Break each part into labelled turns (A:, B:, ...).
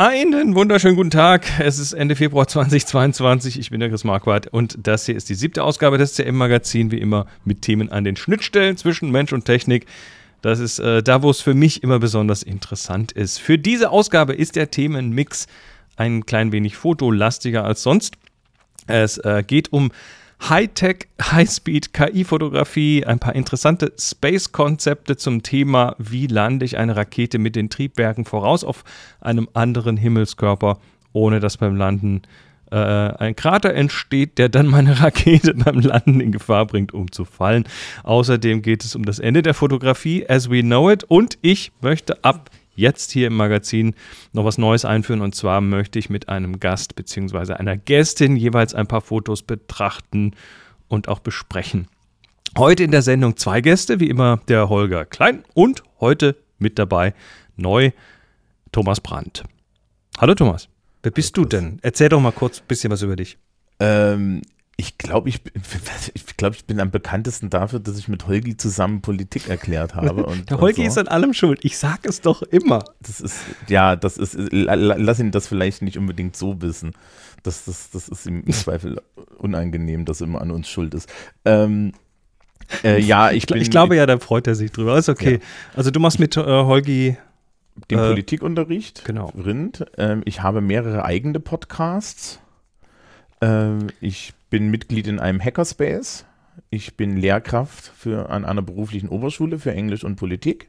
A: Einen wunderschönen guten Tag. Es ist Ende Februar 2022. Ich bin der Chris Marquardt und das hier ist die siebte Ausgabe des CM-Magazin, wie immer mit Themen an den Schnittstellen zwischen Mensch und Technik. Das ist äh, da, wo es für mich immer besonders interessant ist. Für diese Ausgabe ist der Themenmix ein klein wenig fotolastiger als sonst. Es äh, geht um Hightech, Highspeed, KI-Fotografie, ein paar interessante Space-Konzepte zum Thema, wie lande ich eine Rakete mit den Triebwerken voraus auf einem anderen Himmelskörper, ohne dass beim Landen äh, ein Krater entsteht, der dann meine Rakete beim Landen in Gefahr bringt, umzufallen. Außerdem geht es um das Ende der Fotografie, as we know it, und ich möchte ab jetzt hier im Magazin noch was Neues einführen. Und zwar möchte ich mit einem Gast bzw. einer Gästin jeweils ein paar Fotos betrachten und auch besprechen. Heute in der Sendung zwei Gäste, wie immer der Holger Klein und heute mit dabei neu Thomas Brandt. Hallo Thomas, wer bist du denn? Erzähl doch mal kurz ein bisschen was über dich.
B: Ähm, ich glaube, ich, ich, glaub, ich bin am bekanntesten dafür, dass ich mit Holgi zusammen Politik erklärt habe. Und,
A: Der Holgi so. ist an allem schuld. Ich sage es doch immer.
B: Das ist, ja, das ist, lass ihn das vielleicht nicht unbedingt so wissen. Das, das, das ist ihm im Zweifel unangenehm, dass er immer an uns schuld ist. Ähm,
A: äh, ja, ich, bin, ich glaube ja, da freut er sich drüber. Ist okay. Ja. Also du machst mit äh, Holgi
B: den äh, Politikunterricht.
A: Genau.
B: Rind. Ähm, ich habe mehrere eigene Podcasts. Ähm, ich bin Mitglied in einem Hackerspace. Ich bin Lehrkraft für, an einer beruflichen Oberschule für Englisch und Politik.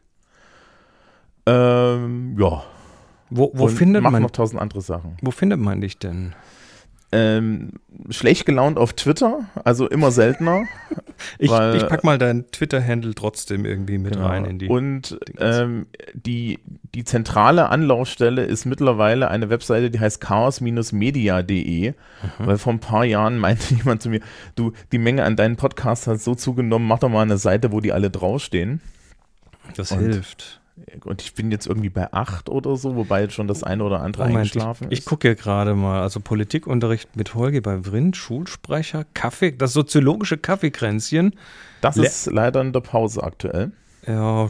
B: Ähm, ja.
A: Wo, wo findet man
B: noch tausend andere Sachen.
A: Wo findet man dich denn?
B: Ähm, schlecht gelaunt auf Twitter, also immer seltener.
A: ich, weil, ich pack mal deinen Twitter-Handle trotzdem irgendwie mit genau. rein in die.
B: Und ähm, die, die zentrale Anlaufstelle ist mittlerweile eine Webseite, die heißt chaos-media.de, mhm. weil vor ein paar Jahren meinte jemand zu mir, du, die Menge an deinen Podcasts hat so zugenommen, mach doch mal eine Seite, wo die alle draufstehen.
A: Das Und hilft.
B: Und ich bin jetzt irgendwie bei acht oder so, wobei jetzt schon das eine oder andere Moment, eingeschlafen
A: ich, ist. Ich gucke ja gerade mal. Also Politikunterricht mit Holger bei Vrind, Schulsprecher, Kaffee, das soziologische Kaffeekränzchen.
B: Das Le ist leider in der Pause aktuell.
A: Ja,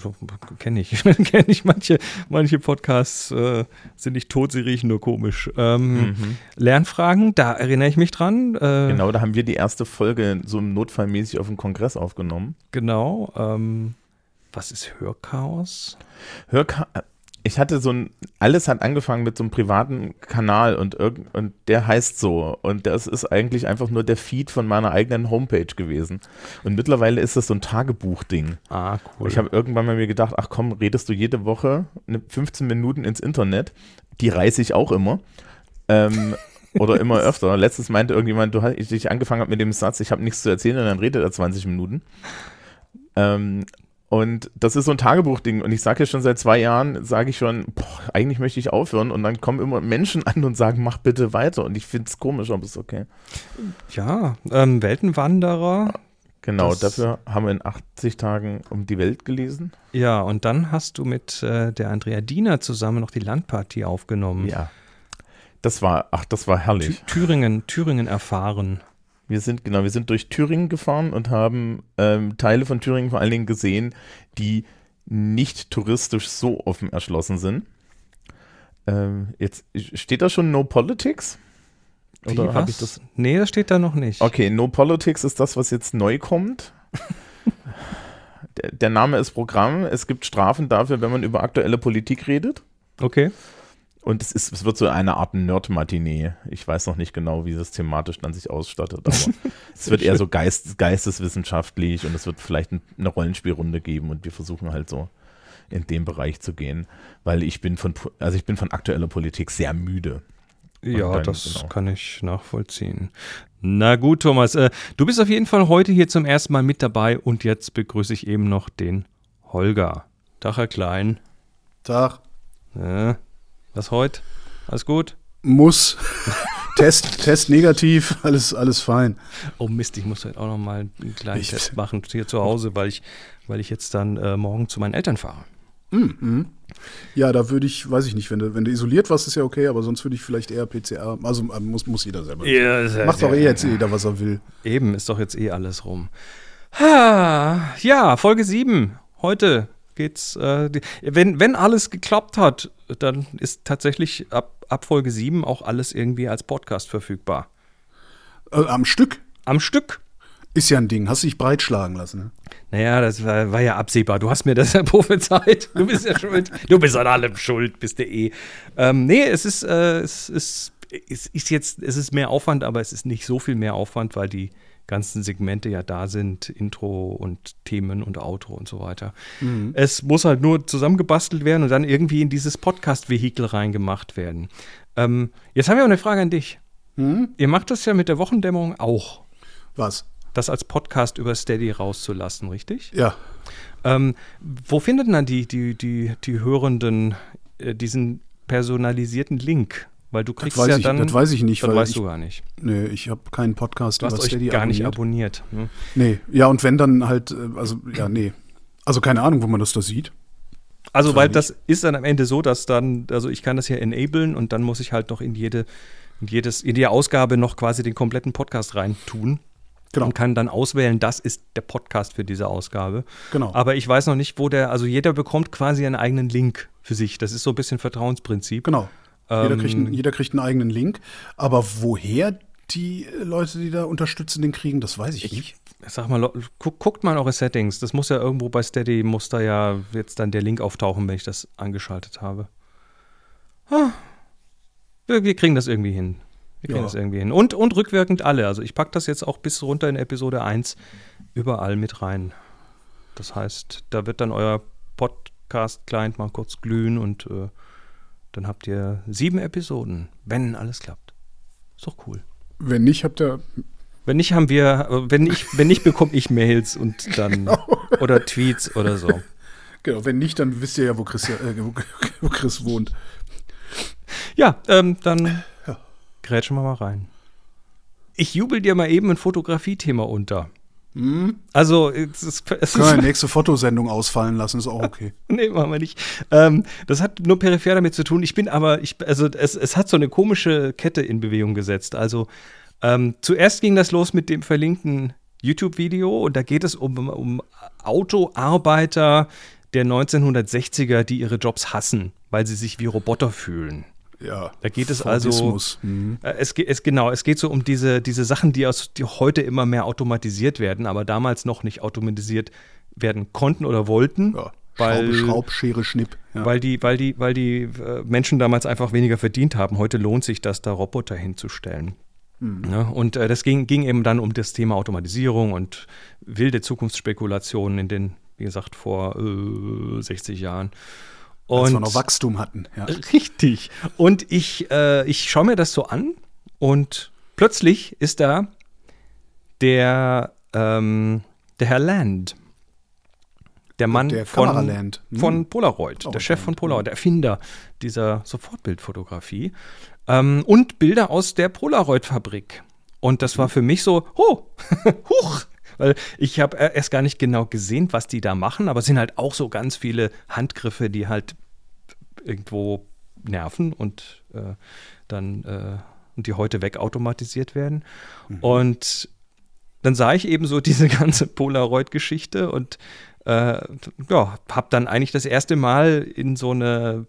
A: kenne ich. kenne ich. Manche, manche Podcasts äh, sind nicht tot, sie riechen nur komisch. Ähm, mhm. Lernfragen, da erinnere ich mich dran.
B: Äh, genau, da haben wir die erste Folge so notfallmäßig auf dem Kongress aufgenommen.
A: Genau. Ähm, was ist Hörchaos?
B: Hörchaos. Ich hatte so ein, alles hat angefangen mit so einem privaten Kanal und, und der heißt so. Und das ist eigentlich einfach nur der Feed von meiner eigenen Homepage gewesen. Und mittlerweile ist das so ein Tagebuchding.
A: Ah, cool.
B: Ich habe irgendwann mal mir gedacht, ach komm, redest du jede Woche 15 Minuten ins Internet. Die reiße ich auch immer. Ähm, oder immer öfter. Letztens meinte irgendjemand, du hast dich angefangen mit dem Satz, ich habe nichts zu erzählen und dann redet er 20 Minuten. Ähm, und das ist so ein Tagebuchding. Und ich sage ja schon seit zwei Jahren, sage ich schon, boah, eigentlich möchte ich aufhören. Und dann kommen immer Menschen an und sagen, mach bitte weiter. Und ich finde es komisch, aber es ist okay.
A: Ja, ähm, Weltenwanderer.
B: Genau, dafür haben wir in 80 Tagen um die Welt gelesen.
A: Ja, und dann hast du mit äh, der Andrea Diener zusammen noch die Landpartie aufgenommen.
B: Ja. Das war, ach, das war herrlich.
A: Thüringen, Thüringen erfahren.
B: Wir sind, genau, wir sind durch Thüringen gefahren und haben ähm, Teile von Thüringen vor allen Dingen gesehen, die nicht touristisch so offen erschlossen sind. Ähm, jetzt steht da schon No Politics?
A: Oder habe ich das? Nee, das steht da noch nicht.
B: Okay, No Politics ist das, was jetzt neu kommt. der, der Name ist Programm. Es gibt Strafen dafür, wenn man über aktuelle Politik redet.
A: Okay.
B: Und es, ist, es wird so eine Art Nerd-Matinee. Ich weiß noch nicht genau, wie das thematisch dann sich ausstattet, aber es wird eher so Geist, geisteswissenschaftlich und es wird vielleicht eine Rollenspielrunde geben und wir versuchen halt so in dem Bereich zu gehen, weil ich bin von, also ich bin von aktueller Politik sehr müde.
A: Ja, dann, das genau. kann ich nachvollziehen. Na gut, Thomas, äh, du bist auf jeden Fall heute hier zum ersten Mal mit dabei und jetzt begrüße ich eben noch den Holger. Tag, Herr Klein.
C: Tag.
A: Ja, was heute? Alles gut?
C: Muss. Test, Test negativ, alles, alles fein.
A: Oh Mist, ich muss heute auch noch mal einen kleinen ich, Test machen hier zu Hause, weil ich, weil ich jetzt dann äh, morgen zu meinen Eltern fahre.
C: Mm. Ja, da würde ich, weiß ich nicht, wenn du, wenn du isoliert warst, ist ja okay, aber sonst würde ich vielleicht eher PCR. Also äh, muss, muss jeder selber. Ja, Macht doch eh jetzt jeder, was er will.
A: Eben, ist doch jetzt eh alles rum. Ha, ja, Folge 7. Heute geht's. Äh, wenn, wenn alles geklappt hat, dann ist tatsächlich ab ab Folge 7 auch alles irgendwie als Podcast verfügbar.
C: Äh, am Stück?
A: Am Stück.
C: Ist ja ein Ding. Hast du dich breitschlagen lassen, ne?
A: Naja, das war, war, ja absehbar. Du hast mir das ja prophezeit. Du bist ja schuld. Du bist an allem schuld, bist du eh. Ähm, nee, es ist, äh, es ist, es ist jetzt, es ist mehr Aufwand, aber es ist nicht so viel mehr Aufwand, weil die ganzen Segmente ja da sind, Intro und Themen und Outro und so weiter. Mhm. Es muss halt nur zusammengebastelt werden und dann irgendwie in dieses Podcast-Vehikel reingemacht werden. Ähm, jetzt haben wir auch eine Frage an dich. Mhm. Ihr macht das ja mit der Wochendämmerung auch.
C: Was?
A: Das als Podcast über Steady rauszulassen, richtig?
C: Ja.
A: Ähm, wo finden dann die, die, die, die Hörenden äh, diesen personalisierten Link? Weil du kriegst ja
C: ich,
A: dann.
C: Das weiß ich nicht.
A: Das weißt
C: ich,
A: du gar nicht.
C: Nee, ich habe keinen Podcast
A: du hast über Steady gar abonniert. nicht abonniert. Ne?
C: Nee, ja, und wenn dann halt, äh, also, ja, nee. Also keine Ahnung, wo man das da sieht.
A: Also, weil das ist dann am Ende so, dass dann, also ich kann das hier enablen und dann muss ich halt noch in jede, in jedes, in die Ausgabe noch quasi den kompletten Podcast reintun. Genau. Und kann dann auswählen, das ist der Podcast für diese Ausgabe.
C: Genau.
A: Aber ich weiß noch nicht, wo der, also jeder bekommt quasi einen eigenen Link für sich. Das ist so ein bisschen Vertrauensprinzip.
C: Genau. Jeder, kriegt einen, ähm, jeder kriegt einen eigenen Link. Aber woher die Leute, die da unterstützen, den kriegen, das weiß ich, ich nicht.
A: Sag mal, guck, guckt mal in eure Settings. Das muss ja irgendwo bei Steady, muss da ja jetzt dann der Link auftauchen, wenn ich das angeschaltet habe. Ah, wir, wir, kriegen das irgendwie hin. Wir kriegen ja. das irgendwie hin. Und, und rückwirkend alle. Also ich packe das jetzt auch bis runter in Episode 1 überall mit rein. Das heißt, da wird dann euer Podcast-Client mal kurz glühen und äh, dann habt ihr sieben Episoden, wenn alles klappt. Ist doch cool.
C: Wenn nicht, habt ihr.
A: Wenn nicht, haben wir, wenn nicht, wenn nicht, bekomme ich Mails und dann genau. oder Tweets oder so.
C: Genau, wenn nicht, dann wisst ihr ja, wo Chris, äh, wo, wo Chris wohnt.
A: Ja, ähm, dann ja. grätschen wir mal rein. Ich jubel dir mal eben ein Fotografiethema unter.
C: Hm?
A: Also, es ist.
C: Es Können wir nächste Fotosendung ausfallen lassen, ist auch okay.
A: nee, machen wir nicht. Ähm, das hat nur peripher damit zu tun. Ich bin aber, ich, also, es, es hat so eine komische Kette in Bewegung gesetzt. Also, ähm, zuerst ging das los mit dem verlinkten YouTube-Video und da geht es um, um Autoarbeiter der 1960er, die ihre Jobs hassen, weil sie sich wie Roboter fühlen.
C: Ja.
A: Da geht es also. Mhm. Äh, es, es, genau, es geht so um diese, diese Sachen, die, aus, die heute immer mehr automatisiert werden, aber damals noch nicht automatisiert werden konnten oder wollten. Ja.
C: Weil, Schraub, Schere, Schnipp.
A: Ja. Weil die, weil die, weil die äh, Menschen damals einfach weniger verdient haben. Heute lohnt sich das, da Roboter hinzustellen. Mhm. Ja, und äh, das ging, ging eben dann um das Thema Automatisierung und wilde Zukunftsspekulationen in den, wie gesagt, vor äh, 60 Jahren.
C: Und Als wir noch Wachstum hatten.
A: Ja. Richtig. Und ich, äh, ich schaue mir das so an und plötzlich ist da der, ähm, der Herr Land. Der Mann
C: der
A: von,
C: hm.
A: von Polaroid, oh, der Chef von Polaroid, der Erfinder dieser Sofortbildfotografie. Ähm, und Bilder aus der Polaroid-Fabrik. Und das war für mich so, oh, huch, weil ich habe erst gar nicht genau gesehen, was die da machen, aber es sind halt auch so ganz viele Handgriffe, die halt irgendwo nerven und äh, dann äh, und die heute wegautomatisiert werden. Mhm. Und dann sah ich eben so diese ganze Polaroid-Geschichte und äh, ja, habe dann eigentlich das erste Mal in so eine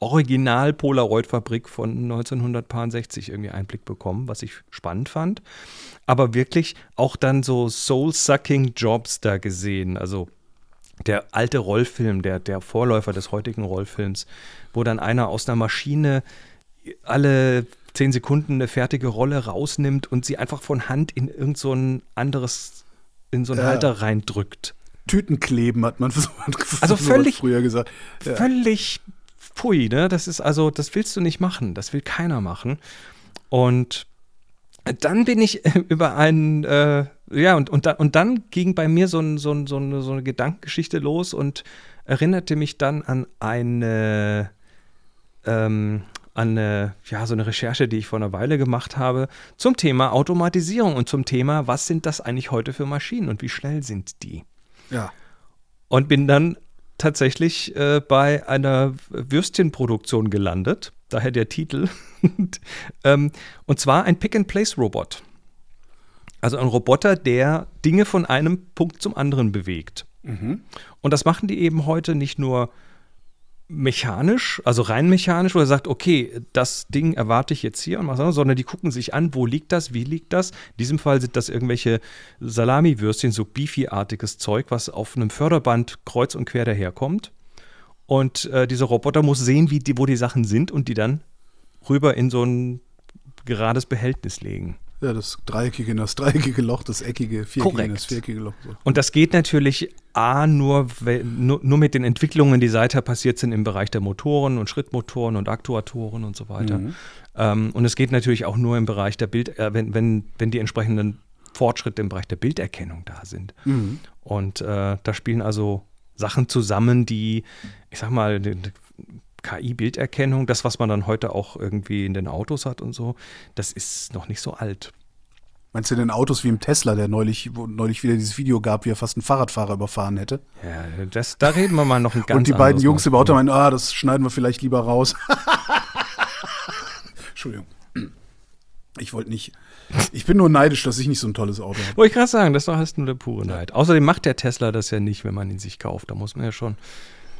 A: Original-Polaroid-Fabrik von 1960 irgendwie Einblick bekommen, was ich spannend fand. Aber wirklich auch dann so soul-sucking Jobs da gesehen. Also der alte Rollfilm, der, der Vorläufer des heutigen Rollfilms, wo dann einer aus einer Maschine alle zehn Sekunden eine fertige Rolle rausnimmt und sie einfach von Hand in irgend so ein anderes, in so einen ja. Halter reindrückt.
C: Tütenkleben hat man
A: also völlig,
C: früher gesagt.
A: Ja. Völlig pfui, ne? Das ist also, das willst du nicht machen. Das will keiner machen. Und dann bin ich über einen, äh, ja, und, und, da, und dann ging bei mir so, ein, so, ein, so, eine, so eine Gedankengeschichte los und erinnerte mich dann an eine, ähm, an eine, ja, so eine Recherche, die ich vor einer Weile gemacht habe, zum Thema Automatisierung und zum Thema, was sind das eigentlich heute für Maschinen und wie schnell sind die?
C: Ja.
A: Und bin dann tatsächlich äh, bei einer Würstchenproduktion gelandet daher der Titel. und, ähm, und zwar ein Pick-and-Place-Robot. Also ein Roboter, der Dinge von einem Punkt zum anderen bewegt. Mhm. Und das machen die eben heute nicht nur mechanisch, also rein mechanisch, wo er sagt, okay, das Ding erwarte ich jetzt hier und was anderes, sondern die gucken sich an, wo liegt das, wie liegt das. In diesem Fall sind das irgendwelche Salami-Würstchen, so Beefy-artiges Zeug, was auf einem Förderband kreuz und quer daherkommt. Und äh, dieser Roboter muss sehen, wie die, wo die Sachen sind und die dann rüber in so ein gerades Behältnis legen.
C: Ja, das dreieckige in das dreieckige Loch, das eckige, viereckige in das viereckige Loch.
A: So. Und das geht natürlich A, nur, nur, nur mit den Entwicklungen, die seither passiert sind im Bereich der Motoren und Schrittmotoren und Aktuatoren und so weiter. Mhm. Ähm, und es geht natürlich auch nur im Bereich der Bild, äh, wenn, wenn, wenn die entsprechenden Fortschritte im Bereich der Bilderkennung da sind. Mhm. Und äh, da spielen also Sachen zusammen, die, ich sag mal, KI-Bilderkennung, das, was man dann heute auch irgendwie in den Autos hat und so, das ist noch nicht so alt.
C: Meinst du denn Autos wie im Tesla, der neulich, neulich wieder dieses Video gab, wie er fast einen Fahrradfahrer überfahren hätte?
A: Ja, das, da reden wir mal noch ein ganz
C: Und die beiden Jungs im Auto meinen, ah, das schneiden wir vielleicht lieber raus. Entschuldigung. Ich wollte nicht. Ich bin nur neidisch, dass ich nicht so ein tolles Auto habe.
A: Wollte ich gerade sagen, das ist doch nur der pure Neid. Außerdem macht der Tesla das ja nicht, wenn man ihn sich kauft. Da muss man ja schon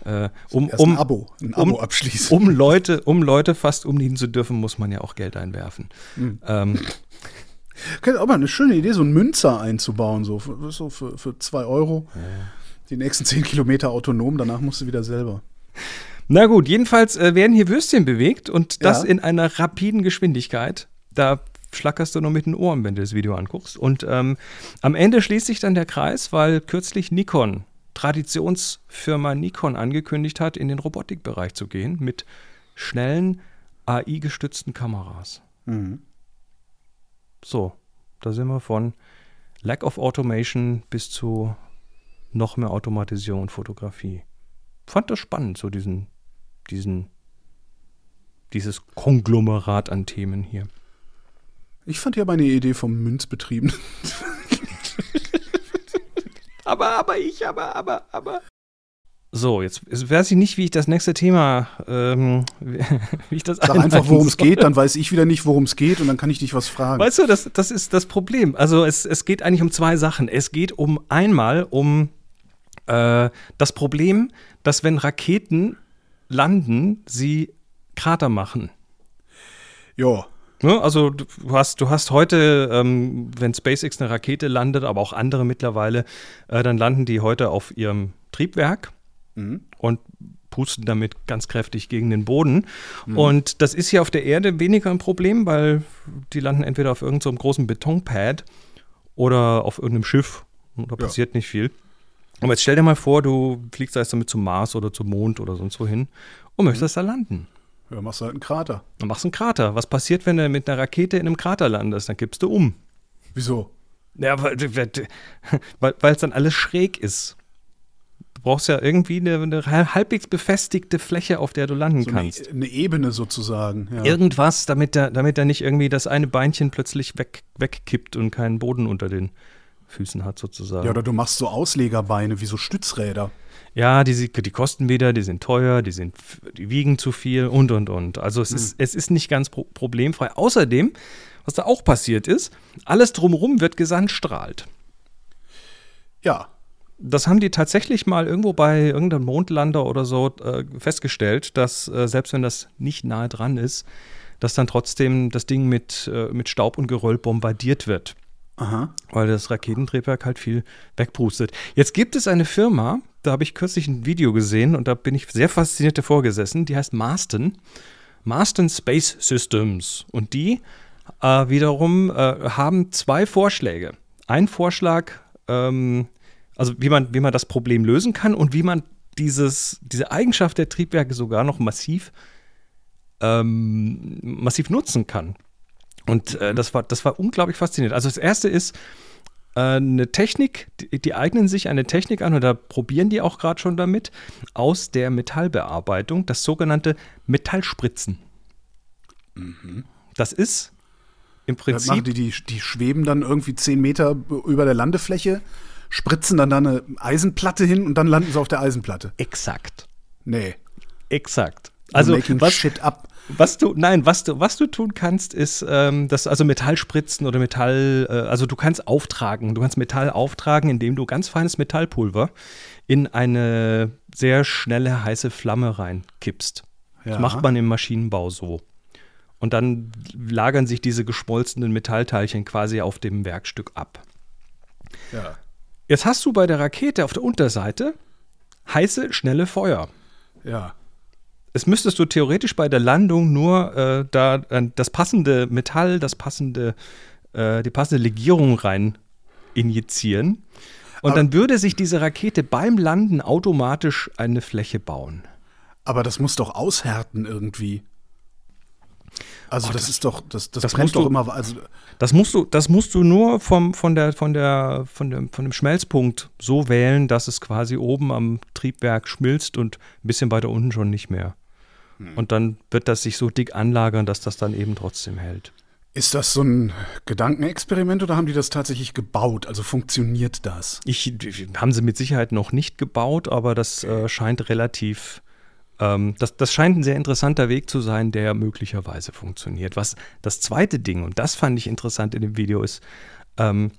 A: äh, um, um,
C: ein Abo, ein Abo um, abschließen.
A: Um Leute, um Leute fast umdienen zu dürfen, muss man ja auch Geld einwerfen. Mhm. Ähm,
C: aber eine schöne Idee, so einen Münzer einzubauen, so für, so für, für zwei Euro. Ja. Die nächsten zehn Kilometer autonom, danach musst du wieder selber.
A: Na gut, jedenfalls äh, werden hier Würstchen bewegt und das ja. in einer rapiden Geschwindigkeit. Da schlackerst du nur mit den Ohren, wenn du das Video anguckst. Und ähm, am Ende schließt sich dann der Kreis, weil kürzlich Nikon Traditionsfirma Nikon angekündigt hat, in den Robotikbereich zu gehen mit schnellen AI-gestützten Kameras. Mhm. So, da sind wir von Lack of Automation bis zu noch mehr Automatisierung und Fotografie. Fand das spannend, so diesen, diesen, dieses Konglomerat an Themen hier.
C: Ich fand ja meine Idee vom Münzbetrieben
A: aber, aber ich, aber, aber, aber. So, jetzt weiß ich nicht, wie ich das nächste Thema, ähm,
C: wie ich das Sag einfach, worum es geht, dann weiß ich wieder nicht, worum es geht und dann kann ich dich was fragen.
A: Weißt du, das, das ist das Problem. Also es, es geht eigentlich um zwei Sachen. Es geht um einmal um äh, das Problem, dass wenn Raketen landen, sie Krater machen.
C: Ja.
A: Ne? Also du hast, du hast heute, ähm, wenn SpaceX eine Rakete landet, aber auch andere mittlerweile, äh, dann landen die heute auf ihrem Triebwerk mhm. und pusten damit ganz kräftig gegen den Boden. Mhm. Und das ist hier auf der Erde weniger ein Problem, weil die landen entweder auf irgendeinem so großen Betonpad oder auf irgendeinem Schiff. Da passiert ja. nicht viel. Aber jetzt stell dir mal vor, du fliegst jetzt damit zum Mars oder zum Mond oder sonst wohin und möchtest mhm. da landen.
C: Ja, machst du halt einen Krater.
A: Dann machst du einen Krater. Was passiert, wenn du mit einer Rakete in einem Krater landest? Dann kippst du um.
C: Wieso?
A: Ja, weil es dann alles schräg ist. Du brauchst ja irgendwie eine, eine, halbwegs befestigte Fläche, auf der du landen so kannst.
C: Eine, eine, Ebene sozusagen.
A: Ja. Irgendwas, damit da, damit da nicht irgendwie das eine Beinchen plötzlich weg, wegkippt und keinen Boden unter den Füßen hat, sozusagen.
C: Ja, oder du machst so Auslegerbeine wie so Stützräder
A: ja, die, die kosten wieder, die sind teuer, die, sind, die wiegen zu viel und, und, und. Also es, mhm. ist, es ist nicht ganz pro problemfrei. Außerdem, was da auch passiert ist, alles drumherum wird gesandstrahlt.
C: Ja.
A: Das haben die tatsächlich mal irgendwo bei irgendeinem Mondlander oder so äh, festgestellt, dass äh, selbst wenn das nicht nahe dran ist, dass dann trotzdem das Ding mit, äh, mit Staub und Geröll bombardiert wird. Aha. Weil das Raketentriebwerk halt viel wegpustet. Jetzt gibt es eine Firma, da habe ich kürzlich ein Video gesehen und da bin ich sehr fasziniert davor gesessen. Die heißt Marston. Marston Space Systems. Und die äh, wiederum äh, haben zwei Vorschläge. Ein Vorschlag, ähm, also wie man, wie man das Problem lösen kann und wie man dieses, diese Eigenschaft der Triebwerke sogar noch massiv, ähm, massiv nutzen kann. Und äh, das, war, das war unglaublich faszinierend. Also das erste ist, eine Technik, die, die, eignen sich eine Technik an, oder probieren die auch gerade schon damit, aus der Metallbearbeitung, das sogenannte Metallspritzen. Mhm. Das ist im Prinzip.
C: Die, die, die schweben dann irgendwie zehn Meter über der Landefläche, spritzen dann da eine Eisenplatte hin und dann landen sie auf der Eisenplatte.
A: Exakt.
C: Nee.
A: Exakt. Also,
C: was, shit up.
A: Was du, nein, was du, was du tun kannst, ist, ähm, dass also Metallspritzen oder Metall, äh, also du kannst auftragen, du kannst Metall auftragen, indem du ganz feines Metallpulver in eine sehr schnelle heiße Flamme reinkippst. Ja. Das macht man im Maschinenbau so. Und dann lagern sich diese geschmolzenen Metallteilchen quasi auf dem Werkstück ab. Ja. Jetzt hast du bei der Rakete auf der Unterseite heiße, schnelle Feuer.
C: Ja.
A: Es müsstest du theoretisch bei der Landung nur äh, da äh, das passende Metall, das passende, äh, die passende Legierung rein injizieren. Und aber, dann würde sich diese Rakete beim Landen automatisch eine Fläche bauen.
C: Aber das muss doch aushärten irgendwie. Also oh, das, das, ist doch, das, das, das brennt doch du, immer. Also
A: das musst du, das musst du nur vom, von, der, von, der, von, dem, von dem Schmelzpunkt so wählen, dass es quasi oben am Triebwerk schmilzt und ein bisschen weiter unten schon nicht mehr. Hm. Und dann wird das sich so dick anlagern, dass das dann eben trotzdem hält.
C: Ist das so ein Gedankenexperiment oder haben die das tatsächlich gebaut? Also funktioniert das?
A: Ich, haben sie mit Sicherheit noch nicht gebaut, aber das okay. äh, scheint relativ ähm, das, das scheint ein sehr interessanter Weg zu sein, der möglicherweise funktioniert. Was das zweite Ding, und das fand ich interessant in dem Video, ist ähm,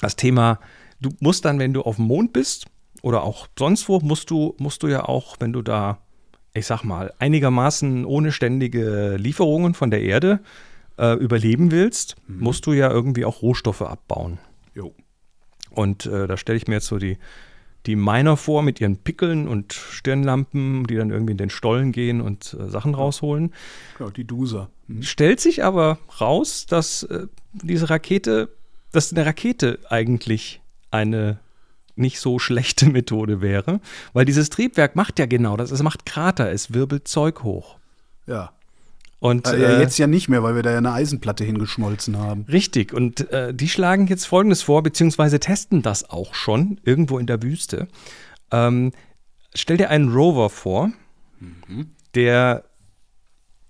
A: das Thema, du musst dann, wenn du auf dem Mond bist oder auch sonst wo, musst du, musst du ja auch, wenn du da, ich sag mal, einigermaßen ohne ständige Lieferungen von der Erde äh, überleben willst, mhm. musst du ja irgendwie auch Rohstoffe abbauen.
C: Jo.
A: Und äh, da stelle ich mir jetzt so die, die Miner vor mit ihren Pickeln und Stirnlampen, die dann irgendwie in den Stollen gehen und äh, Sachen rausholen.
C: Ja, die Duser.
A: Mhm. Stellt sich aber raus, dass äh, diese Rakete, dass eine Rakete eigentlich eine nicht so schlechte Methode wäre, weil dieses Triebwerk macht ja genau das. Es macht Krater, es wirbelt Zeug hoch.
C: Ja.
A: Und,
C: äh, äh, jetzt ja nicht mehr, weil wir da ja eine Eisenplatte hingeschmolzen haben.
A: Richtig. Und äh, die schlagen jetzt Folgendes vor, beziehungsweise testen das auch schon irgendwo in der Wüste. Ähm, stell dir einen Rover vor, mhm. der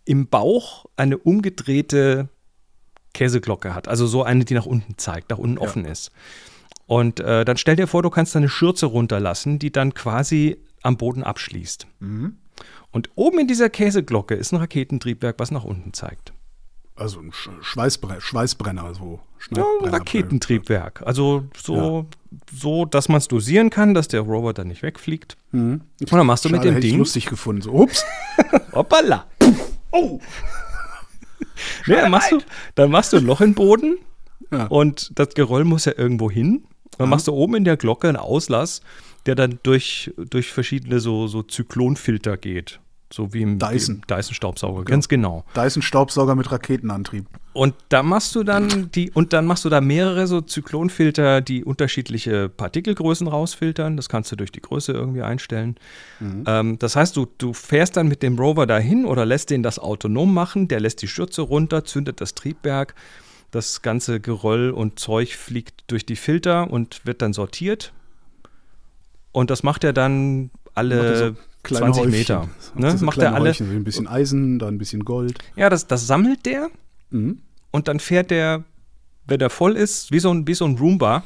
A: im Bauch eine umgedrehte Käseglocke hat. Also so eine, die nach unten zeigt, nach unten ja. offen ist. Und äh, dann stell dir vor, du kannst deine Schürze runterlassen, die dann quasi am Boden abschließt. Mhm. Und oben in dieser Käseglocke ist ein Raketentriebwerk, was nach unten zeigt.
C: Also ein Schweißbrenner, Schweißbrenner so.
A: Ja, ein Raketentriebwerk. Also so, ja. so dass man es dosieren kann, dass der dann nicht wegfliegt. Mhm. Und dann machst du Schade, mit dem Ding. Ich
C: lustig gefunden. So, ups.
A: Hoppala. Oh. nee, dann, machst du, dann machst du ein Loch im Boden ja. und das Geröll muss ja irgendwo hin. Dann mhm. machst du oben in der Glocke einen Auslass der dann durch, durch verschiedene so, so Zyklonfilter geht. So wie im
C: Dyson.
A: Dyson-Staubsauger, ganz genau.
C: Dyson-Staubsauger mit Raketenantrieb.
A: Und da machst du dann die, und dann machst du da mehrere so Zyklonfilter, die unterschiedliche Partikelgrößen rausfiltern. Das kannst du durch die Größe irgendwie einstellen. Mhm. Ähm, das heißt, du, du fährst dann mit dem Rover dahin oder lässt den das autonom machen, der lässt die Schürze runter, zündet das Triebwerk. Das ganze Geröll und Zeug fliegt durch die Filter und wird dann sortiert und das macht er dann alle so 20 Häufchen. Meter.
C: Ne? So macht er alle. Häufchen, ein bisschen Eisen, dann ein bisschen Gold.
A: Ja, das, das sammelt der. Mhm. Und dann fährt der, wenn der voll ist, wie so ein, wie so ein Roomba,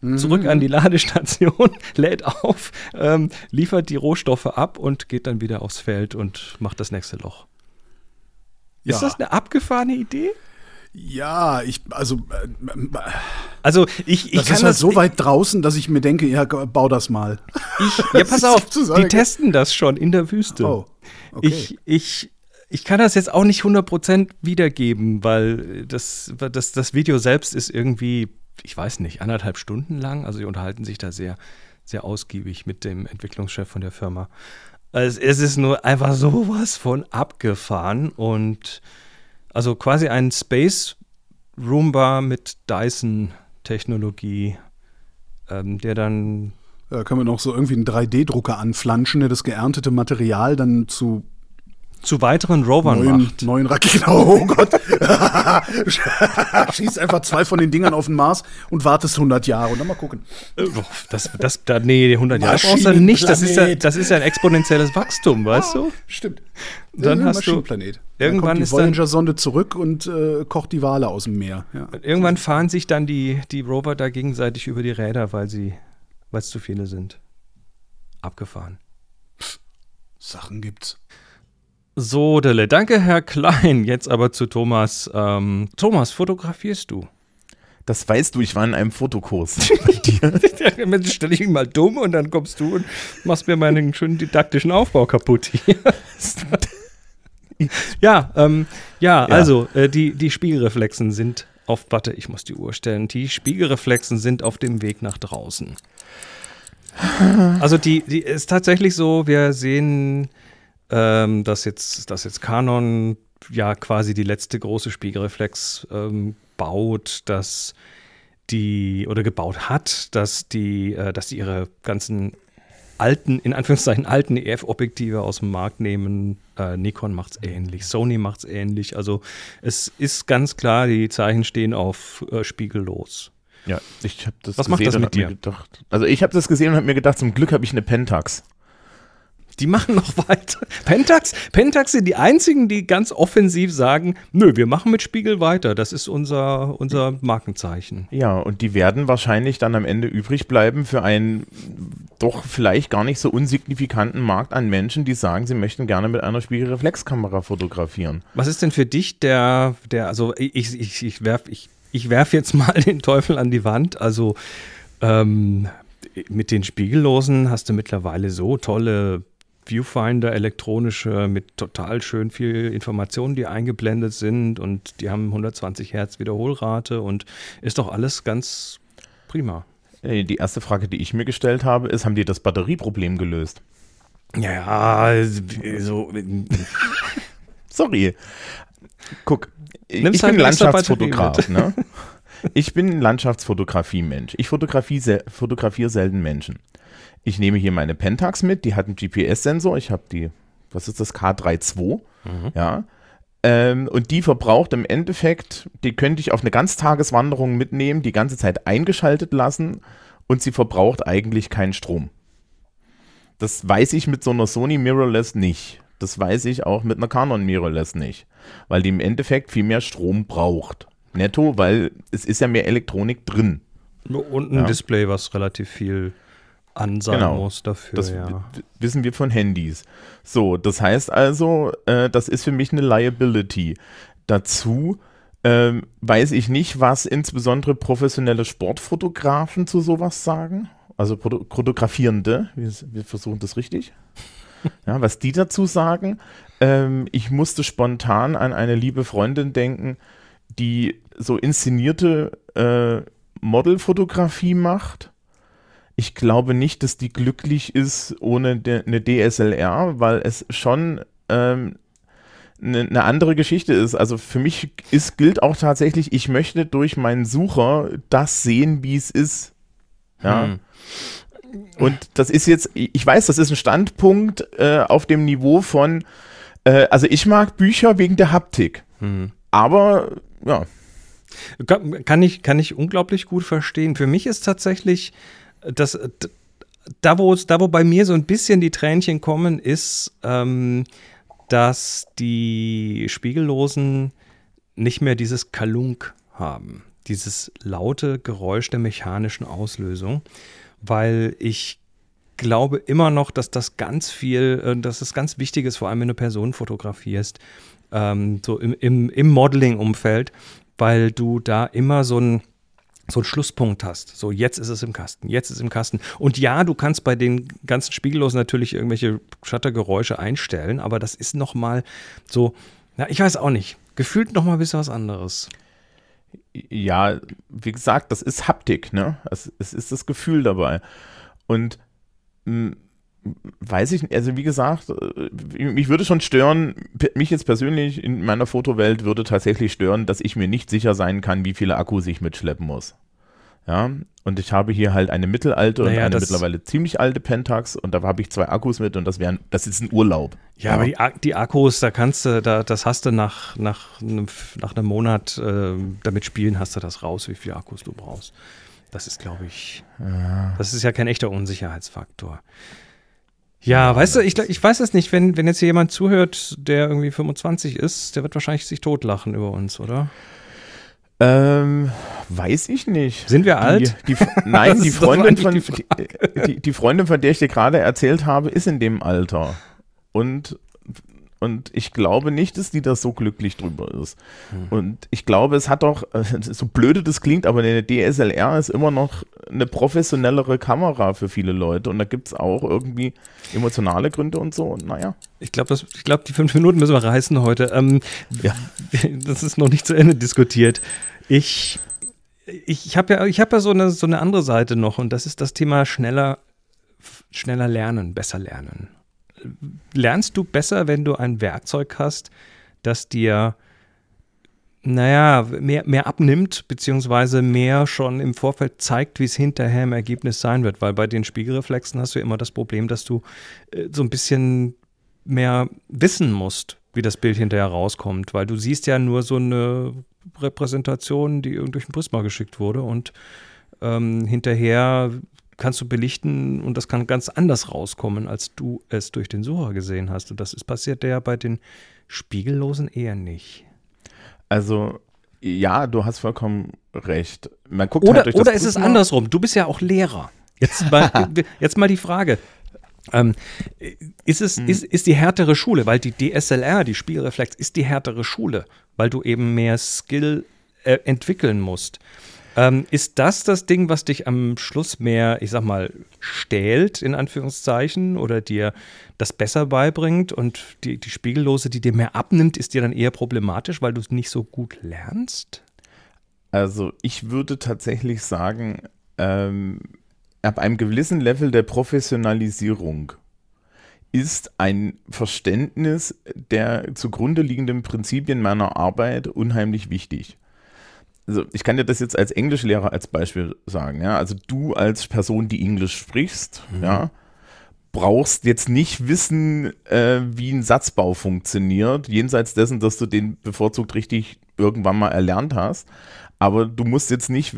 A: mhm. zurück an die Ladestation, lädt auf, ähm, liefert die Rohstoffe ab und geht dann wieder aufs Feld und macht das nächste Loch. Ja. Ist das eine abgefahrene Idee?
C: Ja, ich, also. Äh,
A: also, ich, ich
C: das
A: kann
C: ist halt das so weit draußen, dass ich mir denke, ja, bau das mal.
A: Ich, ja, pass auf, die testen das schon in der Wüste. Oh, okay. Ich, ich, ich kann das jetzt auch nicht 100% wiedergeben, weil das, das, das Video selbst ist irgendwie, ich weiß nicht, anderthalb Stunden lang. Also, sie unterhalten sich da sehr, sehr ausgiebig mit dem Entwicklungschef von der Firma. Also, es ist nur einfach sowas von abgefahren und also quasi ein Space Roomba mit Dyson-Technologie, ähm, der dann.
C: Da kann man noch so irgendwie einen 3D-Drucker anflanschen, der das geerntete Material dann zu
A: zu weiteren Rovern
C: neuen,
A: macht.
C: Neuen Raketen. Oh Gott. Schießt einfach zwei von den Dingern auf den Mars und wartest 100 Jahre und dann mal gucken.
A: Das, das, da, nee, 100 Jahre brauchst du nicht. Das ist, ja, das ist ja ein exponentielles Wachstum, weißt du?
C: Stimmt.
A: Dann hast du
C: Planet.
A: Irgendwann
C: dann kommt die Voyager-Sonde zurück und äh, kocht die Wale aus dem Meer. Ja.
A: Irgendwann fahren sich dann die, die Rover da gegenseitig über die Räder, weil sie, weil es zu viele sind. Abgefahren.
C: Sachen gibt's.
A: So, Dele. Danke, Herr Klein. Jetzt aber zu Thomas. Ähm, Thomas, fotografierst du?
B: Das weißt du, ich war in einem Fotokurs bei
A: dir. Dann stelle ich mich mal dumm und dann kommst du und machst mir meinen schönen didaktischen Aufbau kaputt hier. ja, ähm, ja, ja, also äh, die, die Spiegelreflexen sind auf, warte, ich muss die Uhr stellen. Die Spiegelreflexen sind auf dem Weg nach draußen. Also die, die ist tatsächlich so, wir sehen, ähm, dass jetzt, dass jetzt Canon ja quasi die letzte große Spiegelreflex ähm, baut, dass die oder gebaut hat, dass die, äh, dass die ihre ganzen alten, in Anführungszeichen alten EF-Objektive aus dem Markt nehmen. Äh, Nikon macht es ähnlich, Sony macht es ähnlich. Also es ist ganz klar, die Zeichen stehen auf äh, spiegellos.
B: Ja, ich habe das
A: Was gesehen macht das mit dir?
B: Gedacht, also ich habe das gesehen und habe mir gedacht, zum Glück habe ich eine Pentax.
A: Die machen noch weiter. Pentax, Pentax sind die einzigen, die ganz offensiv sagen, nö, wir machen mit Spiegel weiter. Das ist unser, unser Markenzeichen.
B: Ja, und die werden wahrscheinlich dann am Ende übrig bleiben für einen doch vielleicht gar nicht so unsignifikanten Markt an Menschen, die sagen, sie möchten gerne mit einer Spiegelreflexkamera fotografieren.
A: Was ist denn für dich der, der, also ich, ich, ich werf, ich, ich werf jetzt mal den Teufel an die Wand. Also ähm, mit den Spiegellosen hast du mittlerweile so tolle Viewfinder elektronische mit total schön viel Informationen, die eingeblendet sind und die haben 120 Hertz Wiederholrate und ist doch alles ganz prima.
B: Die erste Frage, die ich mir gestellt habe, ist, haben die das Batterieproblem gelöst?
A: Ja, so.
B: Sorry. Guck, Nimm's ich halt bin Landschaftsfotograf, ne? Ich bin Landschaftsfotografie-Mensch. Ich fotografiere selten Menschen. Ich nehme hier meine Pentax mit, die hat einen GPS-Sensor. Ich habe die, was ist das, K32, mhm. ja. Ähm, und die verbraucht im Endeffekt, die könnte ich auf eine Ganztageswanderung mitnehmen, die ganze Zeit eingeschaltet lassen und sie verbraucht eigentlich keinen Strom. Das weiß ich mit so einer Sony Mirrorless nicht. Das weiß ich auch mit einer Canon Mirrorless nicht, weil die im Endeffekt viel mehr Strom braucht. Netto, weil es ist ja mehr Elektronik drin.
A: Und ein ja. Display, was relativ viel an sein genau. muss dafür.
B: Das ja. wissen wir von Handys. So, das heißt also, äh, das ist für mich eine Liability. Dazu ähm, weiß ich nicht, was insbesondere professionelle Sportfotografen zu sowas sagen. Also Fotografierende, wir, wir versuchen das richtig. ja, was die dazu sagen. Ähm, ich musste spontan an eine liebe Freundin denken, die so inszenierte äh, Modelfotografie macht ich glaube nicht, dass die glücklich ist ohne de, eine DSLR, weil es schon ähm, eine, eine andere Geschichte ist. Also für mich ist, gilt auch tatsächlich, ich möchte durch meinen Sucher das sehen, wie es ist. Ja. Hm. Und das ist jetzt, ich weiß, das ist ein Standpunkt äh, auf dem Niveau von, äh, also ich mag Bücher wegen der Haptik. Hm. Aber ja.
A: Kann ich, kann ich unglaublich gut verstehen. Für mich ist tatsächlich das, da, wo, da, wo bei mir so ein bisschen die Tränchen kommen, ist, ähm, dass die Spiegellosen nicht mehr dieses Kalunk haben, dieses laute Geräusch der mechanischen Auslösung, weil ich glaube immer noch, dass das ganz viel, äh, dass es ganz wichtig ist, vor allem wenn du Personen fotografierst, ähm, so im, im, im Modeling-Umfeld, weil du da immer so ein so einen Schlusspunkt hast. So, jetzt ist es im Kasten, jetzt ist es im Kasten. Und ja, du kannst bei den ganzen Spiegellosen natürlich irgendwelche Shuttergeräusche einstellen, aber das ist nochmal so, na, ich weiß auch nicht, gefühlt nochmal ein bisschen was anderes.
B: Ja, wie gesagt, das ist Haptik, ne? Es, es ist das Gefühl dabei. Und mh, hm, weiß ich nicht, also wie gesagt, äh, mich würde schon stören, mich jetzt persönlich in meiner Fotowelt würde tatsächlich stören, dass ich mir nicht sicher sein kann, wie viele Akkus ich mitschleppen muss. Ja, und ich habe hier halt eine mittelalte naja, und eine mittlerweile ziemlich alte Pentax und da habe ich zwei Akkus mit und das wären, das ist ein Urlaub.
A: Ja, ja. aber die, die, Akkus, da kannst du, da, das hast du nach, nach, nach einem Monat äh, damit spielen, hast du das raus, wie viele Akkus du brauchst. Das ist, glaube ich, ja. das ist ja kein echter Unsicherheitsfaktor. Ja, weißt du, ich, ich weiß es nicht, wenn, wenn jetzt hier jemand zuhört, der irgendwie 25 ist, der wird wahrscheinlich sich totlachen über uns, oder?
B: Ähm, weiß ich nicht.
A: Sind wir alt?
B: Die, die, nein, die Freundin, von, die, die, Freundin, von der ich dir gerade erzählt habe, ist in dem Alter. Und Und ich glaube nicht, dass die da so glücklich drüber ist. Mhm. Und ich glaube, es hat doch, so blöde das klingt, aber eine DSLR ist immer noch eine professionellere Kamera für viele Leute. Und da gibt es auch irgendwie emotionale Gründe und so. Und naja.
A: Ich glaube, glaub, die fünf Minuten müssen wir reißen heute. Ähm, ja. Das ist noch nicht zu Ende diskutiert. Ich, ich, ich habe ja, ich hab ja so, eine, so eine andere Seite noch und das ist das Thema schneller, schneller lernen, besser lernen lernst du besser, wenn du ein Werkzeug hast, das dir, naja, mehr, mehr abnimmt, beziehungsweise mehr schon im Vorfeld zeigt, wie es hinterher im Ergebnis sein wird. Weil bei den Spiegelreflexen hast du immer das Problem, dass du äh, so ein bisschen mehr wissen musst, wie das Bild hinterher rauskommt, weil du siehst ja nur so eine Repräsentation, die durch ein Prisma geschickt wurde und ähm, hinterher kannst du belichten und das kann ganz anders rauskommen, als du es durch den Sucher gesehen hast. Und das ist passiert ja bei den Spiegellosen eher nicht.
B: Also ja, du hast vollkommen recht.
A: Man guckt oder halt oder ist es andersrum? Du bist ja auch Lehrer. Jetzt mal, jetzt mal die Frage. Ähm, ist, es, hm. ist, ist die härtere Schule, weil die DSLR, die Spielreflex, ist die härtere Schule, weil du eben mehr Skill äh, entwickeln musst. Ähm, ist das das Ding, was dich am Schluss mehr, ich sag mal, stählt, in Anführungszeichen, oder dir das besser beibringt und die, die Spiegellose, die dir mehr abnimmt, ist dir dann eher problematisch, weil du es nicht so gut lernst?
B: Also ich würde tatsächlich sagen, ähm, ab einem gewissen Level der Professionalisierung ist ein Verständnis der zugrunde liegenden Prinzipien meiner Arbeit unheimlich wichtig also ich kann dir das jetzt als Englischlehrer als Beispiel sagen, ja. Also du als Person, die Englisch sprichst, mhm. ja, brauchst jetzt nicht wissen, äh, wie ein Satzbau funktioniert, jenseits dessen, dass du den bevorzugt richtig irgendwann mal erlernt hast. Aber du musst jetzt nicht,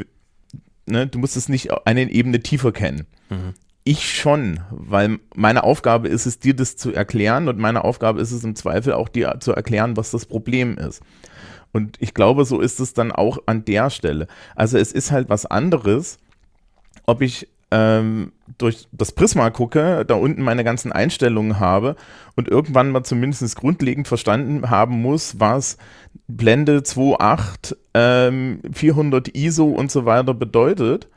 B: ne, du musst es nicht eine Ebene tiefer kennen. Mhm. Ich schon, weil meine Aufgabe ist es, dir das zu erklären und meine Aufgabe ist es im Zweifel auch dir zu erklären, was das Problem ist. Und ich glaube, so ist es dann auch an der Stelle. Also es ist halt was anderes, ob ich ähm, durch das Prisma gucke, da unten meine ganzen Einstellungen habe und irgendwann mal zumindest grundlegend verstanden haben muss, was Blende 2.8, ähm, 400 ISO und so weiter bedeutet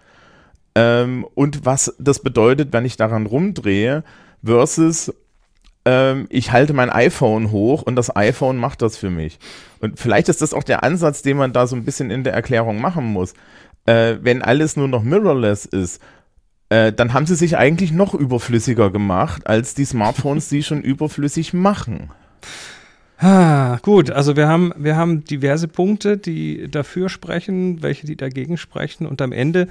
B: ähm, und was das bedeutet, wenn ich daran rumdrehe versus ähm, ich halte mein iPhone hoch und das iPhone macht das für mich. Und vielleicht ist das auch der Ansatz, den man da so ein bisschen in der Erklärung machen muss. Äh, wenn alles nur noch mirrorless ist, äh, dann haben sie sich eigentlich noch überflüssiger gemacht, als die Smartphones sie schon überflüssig machen.
A: Ah, gut, also wir haben, wir haben diverse Punkte, die dafür sprechen, welche die dagegen sprechen und am Ende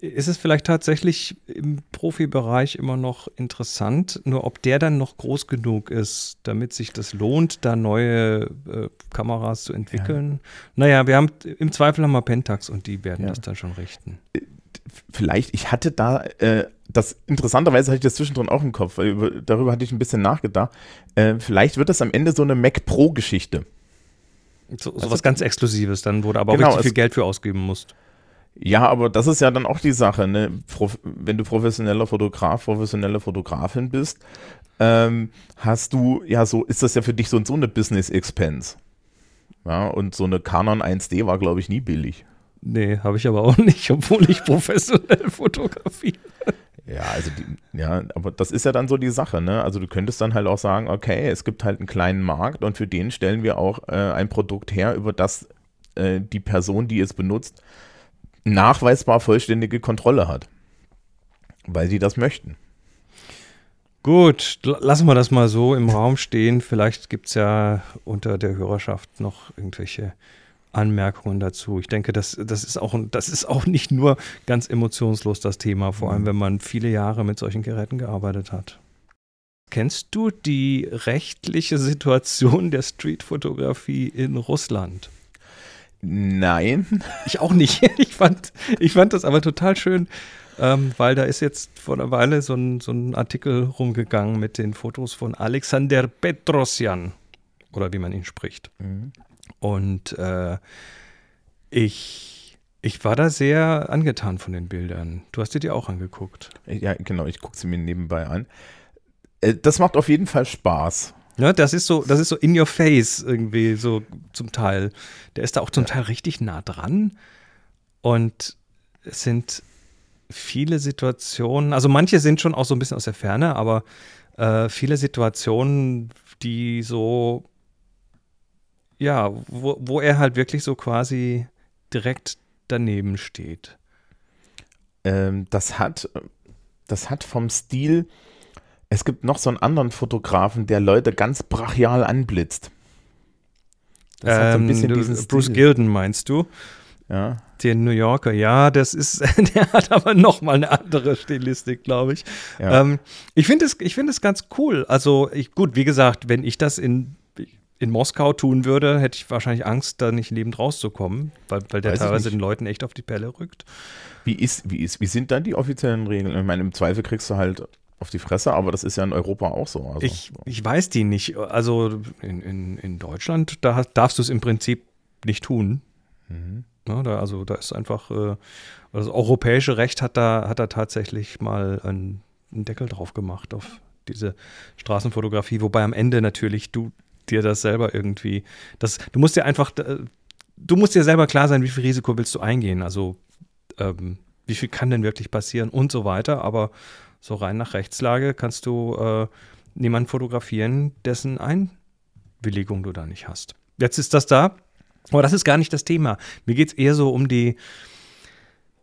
A: ist es vielleicht tatsächlich im Profibereich immer noch interessant, nur ob der dann noch groß genug ist, damit sich das lohnt, da neue äh, Kameras zu entwickeln. Ja. Naja, wir haben im Zweifel haben wir Pentax und die werden ja. das dann schon richten. Äh,
B: vielleicht, ich hatte da, äh, das interessanterweise hatte ich das zwischendrin auch im Kopf, weil über, darüber hatte ich ein bisschen nachgedacht. Äh, vielleicht wird das am Ende so eine Mac Pro-Geschichte.
A: So, so also, was ganz Exklusives, dann wurde aber genau, auch richtig viel Geld für ausgeben musst.
B: Ja, aber das ist ja dann auch die Sache, ne? wenn du professioneller Fotograf, professionelle Fotografin bist, ähm, hast du, ja, so ist das ja für dich so, so eine Business Expense. Ja, und so eine Canon 1D war, glaube ich, nie billig.
A: Nee, habe ich aber auch nicht, obwohl ich professionell fotografiere.
B: Ja, also die, ja, aber das ist ja dann so die Sache, ne? Also du könntest dann halt auch sagen, okay, es gibt halt einen kleinen Markt und für den stellen wir auch äh, ein Produkt her, über das äh, die Person, die es benutzt, nachweisbar vollständige Kontrolle hat. Weil sie das möchten.
A: Gut, lassen wir das mal so im Raum stehen. Vielleicht gibt es ja unter der Hörerschaft noch irgendwelche Anmerkungen dazu. Ich denke, das, das, ist auch, das ist auch nicht nur ganz emotionslos das Thema, vor allem mhm. wenn man viele Jahre mit solchen Geräten gearbeitet hat. Kennst du die rechtliche Situation der Streetfotografie in Russland?
B: Nein.
A: Ich auch nicht. Ich fand, ich fand das aber total schön, ähm, weil da ist jetzt vor einer Weile so ein, so ein Artikel rumgegangen mit den Fotos von Alexander Petrosyan oder wie man ihn spricht. Mhm. Und äh, ich, ich war da sehr angetan von den Bildern. Du hast dir die auch angeguckt.
B: Ja, genau, ich gucke sie mir nebenbei an. Äh, das macht auf jeden Fall Spaß.
A: Ja, das ist so, das ist so in your face irgendwie so zum Teil. Der ist da auch zum. Teil richtig nah dran. Und es sind viele Situationen, also manche sind schon auch so ein bisschen aus der Ferne, aber äh, viele Situationen, die so, ja, wo, wo er halt wirklich so quasi direkt daneben steht.
B: Ähm, das hat, das hat vom Stil, es gibt noch so einen anderen Fotografen, der Leute ganz brachial anblitzt.
A: Das ähm, hat so ein ähm, bisschen diesen Bruce Stil. Gilden meinst du?
B: Ja.
A: Den New Yorker, ja, das ist, der hat aber noch mal eine andere Stilistik, glaube ich. Ja. Ähm, ich finde es, ich ganz cool. Also ich, gut, wie gesagt, wenn ich das in in Moskau tun würde, hätte ich wahrscheinlich Angst, da nicht lebend rauszukommen, weil, weil der Weiß teilweise den Leuten echt auf die Pelle rückt.
B: Wie ist, wie ist, wie sind dann die offiziellen Regeln? Ich meine, im Zweifel kriegst du halt auf die Fresse, aber das ist ja in Europa auch so. Also.
A: Ich, ich weiß die nicht. Also in, in, in Deutschland, da darfst du es im Prinzip nicht tun. Mhm. Ja, da, also da ist einfach, äh, das europäische Recht hat da, hat da tatsächlich mal einen, einen Deckel drauf gemacht auf diese Straßenfotografie, wobei am Ende natürlich du dir das selber irgendwie, das, du musst dir einfach, du musst dir selber klar sein, wie viel Risiko willst du eingehen, also ähm, wie viel kann denn wirklich passieren und so weiter, aber so rein nach Rechtslage kannst du äh, niemanden fotografieren, dessen Einwilligung du da nicht hast. Jetzt ist das da, aber das ist gar nicht das Thema. Mir geht es eher so um die,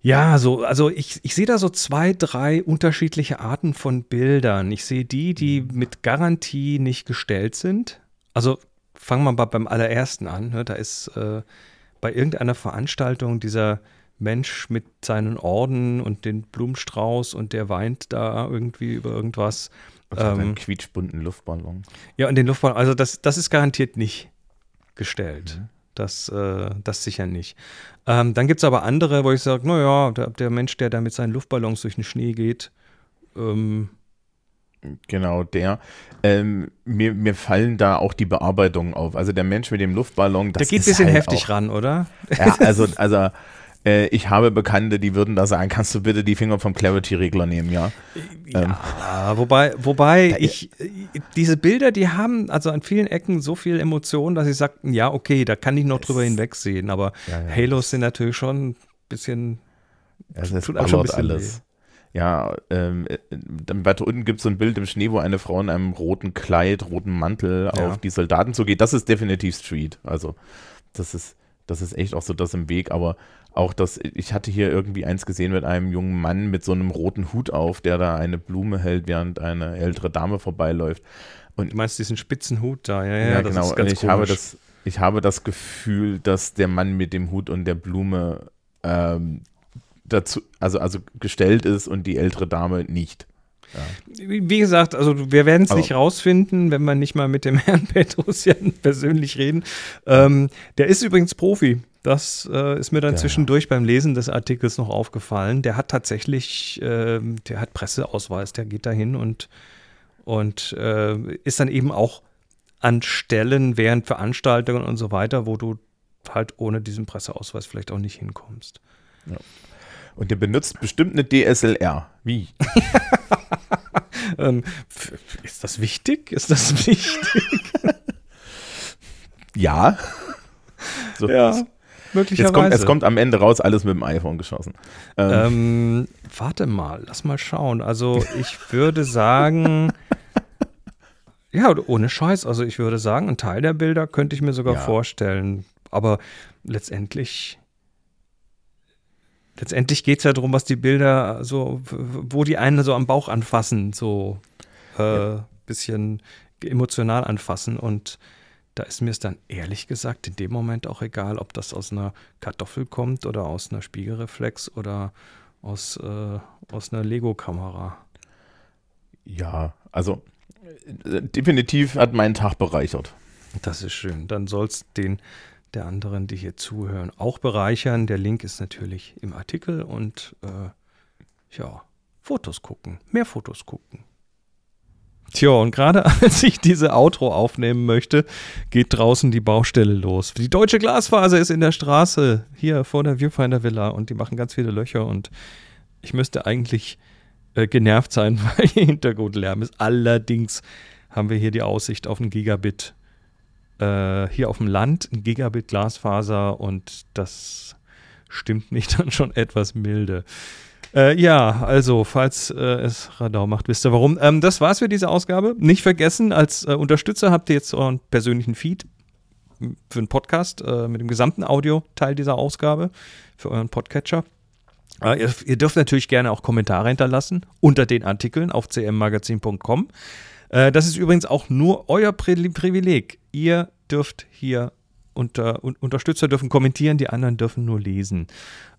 A: ja, so, also ich, ich sehe da so zwei, drei unterschiedliche Arten von Bildern. Ich sehe die, die mit Garantie nicht gestellt sind. Also fangen wir mal beim allerersten an. Ne? Da ist äh, bei irgendeiner Veranstaltung dieser Mensch mit seinen Orden und den Blumenstrauß und der weint da irgendwie über irgendwas.
B: Also ähm, einen quietschbunten Luftballon.
A: Ja, und den Luftballon, also das, das ist garantiert nicht gestellt. Mhm. Das, äh, das sicher nicht. Ähm, dann gibt es aber andere, wo ich sage, naja, der, der, Mensch, der da mit seinen Luftballons durch den Schnee geht, ähm,
B: Genau, der. Ähm, mir, mir fallen da auch die Bearbeitungen auf. Also der Mensch mit dem Luftballon,
A: das Der geht ein bisschen halt heftig auch, ran, oder?
B: Ja, also, also äh, ich habe Bekannte, die würden da sagen, kannst du bitte die Finger vom Clarity-Regler nehmen, ja?
A: Ja, ähm, wobei, wobei ich, diese Bilder, die haben also an vielen Ecken so viel Emotion, dass ich sage, ja, okay, da kann ich noch drüber hinwegsehen, aber ja, ja. Halos sind natürlich schon ein bisschen,
B: es ist tut schon ein bisschen alles. Weh. Ja, ähm, dann weiter unten gibt es so ein Bild im Schnee, wo eine Frau in einem roten Kleid, roten Mantel ja. auf die Soldaten zugeht. Das ist definitiv Street. Also, das ist, das ist echt auch so das im Weg, aber auch das, ich hatte hier irgendwie eins gesehen mit einem jungen Mann mit so einem roten Hut auf, der da eine Blume hält, während eine ältere Dame vorbeiläuft.
A: Und du meinst diesen spitzen Hut da, ja, ja,
B: ja genau. ich habe das, ich habe das Gefühl, dass der Mann mit dem Hut und der Blume ähm, dazu, also, also gestellt ist und die ältere Dame nicht.
A: Ja. Wie gesagt, also wir werden es nicht rausfinden, wenn wir nicht mal mit dem Herrn Petrosian persönlich reden. Ähm, der ist übrigens Profi. Das äh, ist mir dann ja. zwischendurch beim Lesen des Artikels noch aufgefallen. Der hat tatsächlich, äh, der hat Presseausweis, der geht dahin und, und äh, ist dann eben auch an Stellen während Veranstaltungen und so weiter, wo du halt ohne diesen Presseausweis vielleicht auch nicht hinkommst.
B: Ja. Und der benutzt bestimmt eine DSLR. Wie?
A: ähm, ist das wichtig? Ist das wichtig?
B: ja.
A: So, ja. Möglicherweise.
B: Jetzt kommt, es kommt am Ende raus, alles mit dem iPhone geschossen.
A: Ähm, ähm, warte mal, lass mal schauen. Also ich würde sagen, ja, ohne Scheiß. Also ich würde sagen, ein Teil der Bilder könnte ich mir sogar ja. vorstellen. Aber letztendlich, letztendlich geht es ja darum, was die Bilder so, wo die einen so am Bauch anfassen, so äh, ja. bisschen emotional anfassen und da ist mir es dann ehrlich gesagt in dem Moment auch egal, ob das aus einer Kartoffel kommt oder aus einer Spiegelreflex oder aus, äh, aus einer Lego-Kamera.
B: Ja, also äh, definitiv hat meinen Tag bereichert.
A: Das ist schön. Dann soll es den der anderen, die hier zuhören, auch bereichern. Der Link ist natürlich im Artikel und äh, ja, Fotos gucken, mehr Fotos gucken. Tja, und gerade als ich diese Outro aufnehmen möchte, geht draußen die Baustelle los. Die deutsche Glasfaser ist in der Straße, hier vor der Viewfinder Villa und die machen ganz viele Löcher und ich müsste eigentlich äh, genervt sein, weil Hintergrundlärm ist. Allerdings haben wir hier die Aussicht auf ein Gigabit. Äh, hier auf dem Land ein Gigabit Glasfaser und das stimmt mich dann schon etwas milde. Äh, ja, also, falls äh, es Radau macht, wisst ihr warum. Ähm, das war's für diese Ausgabe. Nicht vergessen, als äh, Unterstützer habt ihr jetzt euren persönlichen Feed für einen Podcast äh, mit dem gesamten Audio-Teil dieser Ausgabe für euren Podcatcher. Äh, ihr, ihr, dürft natürlich gerne auch Kommentare hinterlassen unter den Artikeln auf cmmagazin.com. Das ist übrigens auch nur euer Pri Privileg. Ihr dürft hier unter, un Unterstützer dürfen kommentieren, die anderen dürfen nur lesen.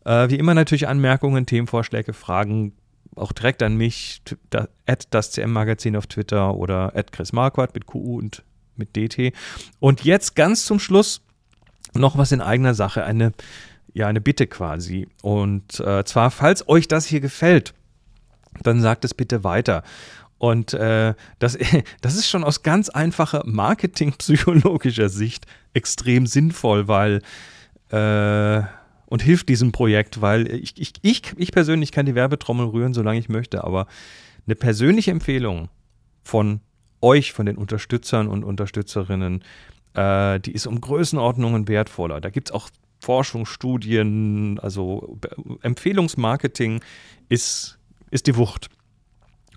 A: Äh, wie immer natürlich Anmerkungen, Themenvorschläge, Fragen auch direkt an mich, da, at das CM-Magazin auf Twitter oder at Chris Marquardt mit QU und mit DT. Und jetzt ganz zum Schluss noch was in eigener Sache, eine, ja, eine Bitte quasi. Und äh, zwar, falls euch das hier gefällt, dann sagt es bitte weiter. Und äh, das, das ist schon aus ganz einfacher marketingpsychologischer Sicht extrem sinnvoll, weil äh, und hilft diesem Projekt, weil ich, ich, ich, ich persönlich kann die Werbetrommel rühren, solange ich möchte, aber eine persönliche Empfehlung von euch, von den Unterstützern und Unterstützerinnen, äh, die ist um Größenordnungen wertvoller. Da gibt es auch Forschungsstudien, also Empfehlungsmarketing ist, ist die Wucht.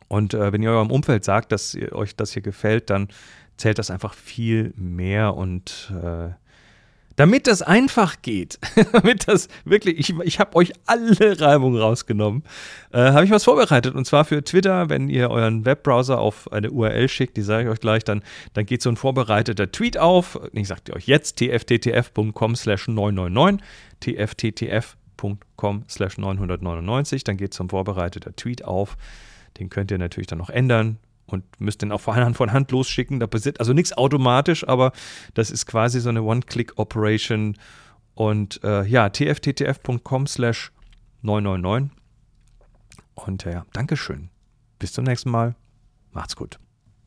A: Und äh, wenn ihr eurem Umfeld sagt, dass ihr, euch das hier gefällt, dann zählt das einfach viel mehr und äh, damit das einfach geht, damit das wirklich, ich, ich habe euch alle Reibungen rausgenommen, äh, habe ich was vorbereitet. Und zwar für Twitter, wenn ihr euren Webbrowser auf eine URL schickt, die sage ich euch gleich, dann, dann geht so ein vorbereiteter Tweet auf. Ich sage euch jetzt, tfttf.com slash 999, tfttf.com slash 999, dann geht so ein vorbereiteter Tweet auf. Den könnt ihr natürlich dann noch ändern und müsst den auch von Hand, von Hand losschicken. Da passiert also nichts automatisch, aber das ist quasi so eine One-Click-Operation. Und äh, ja, tfttf.com slash 999. Und äh, ja, Dankeschön. Bis zum nächsten Mal. Macht's gut.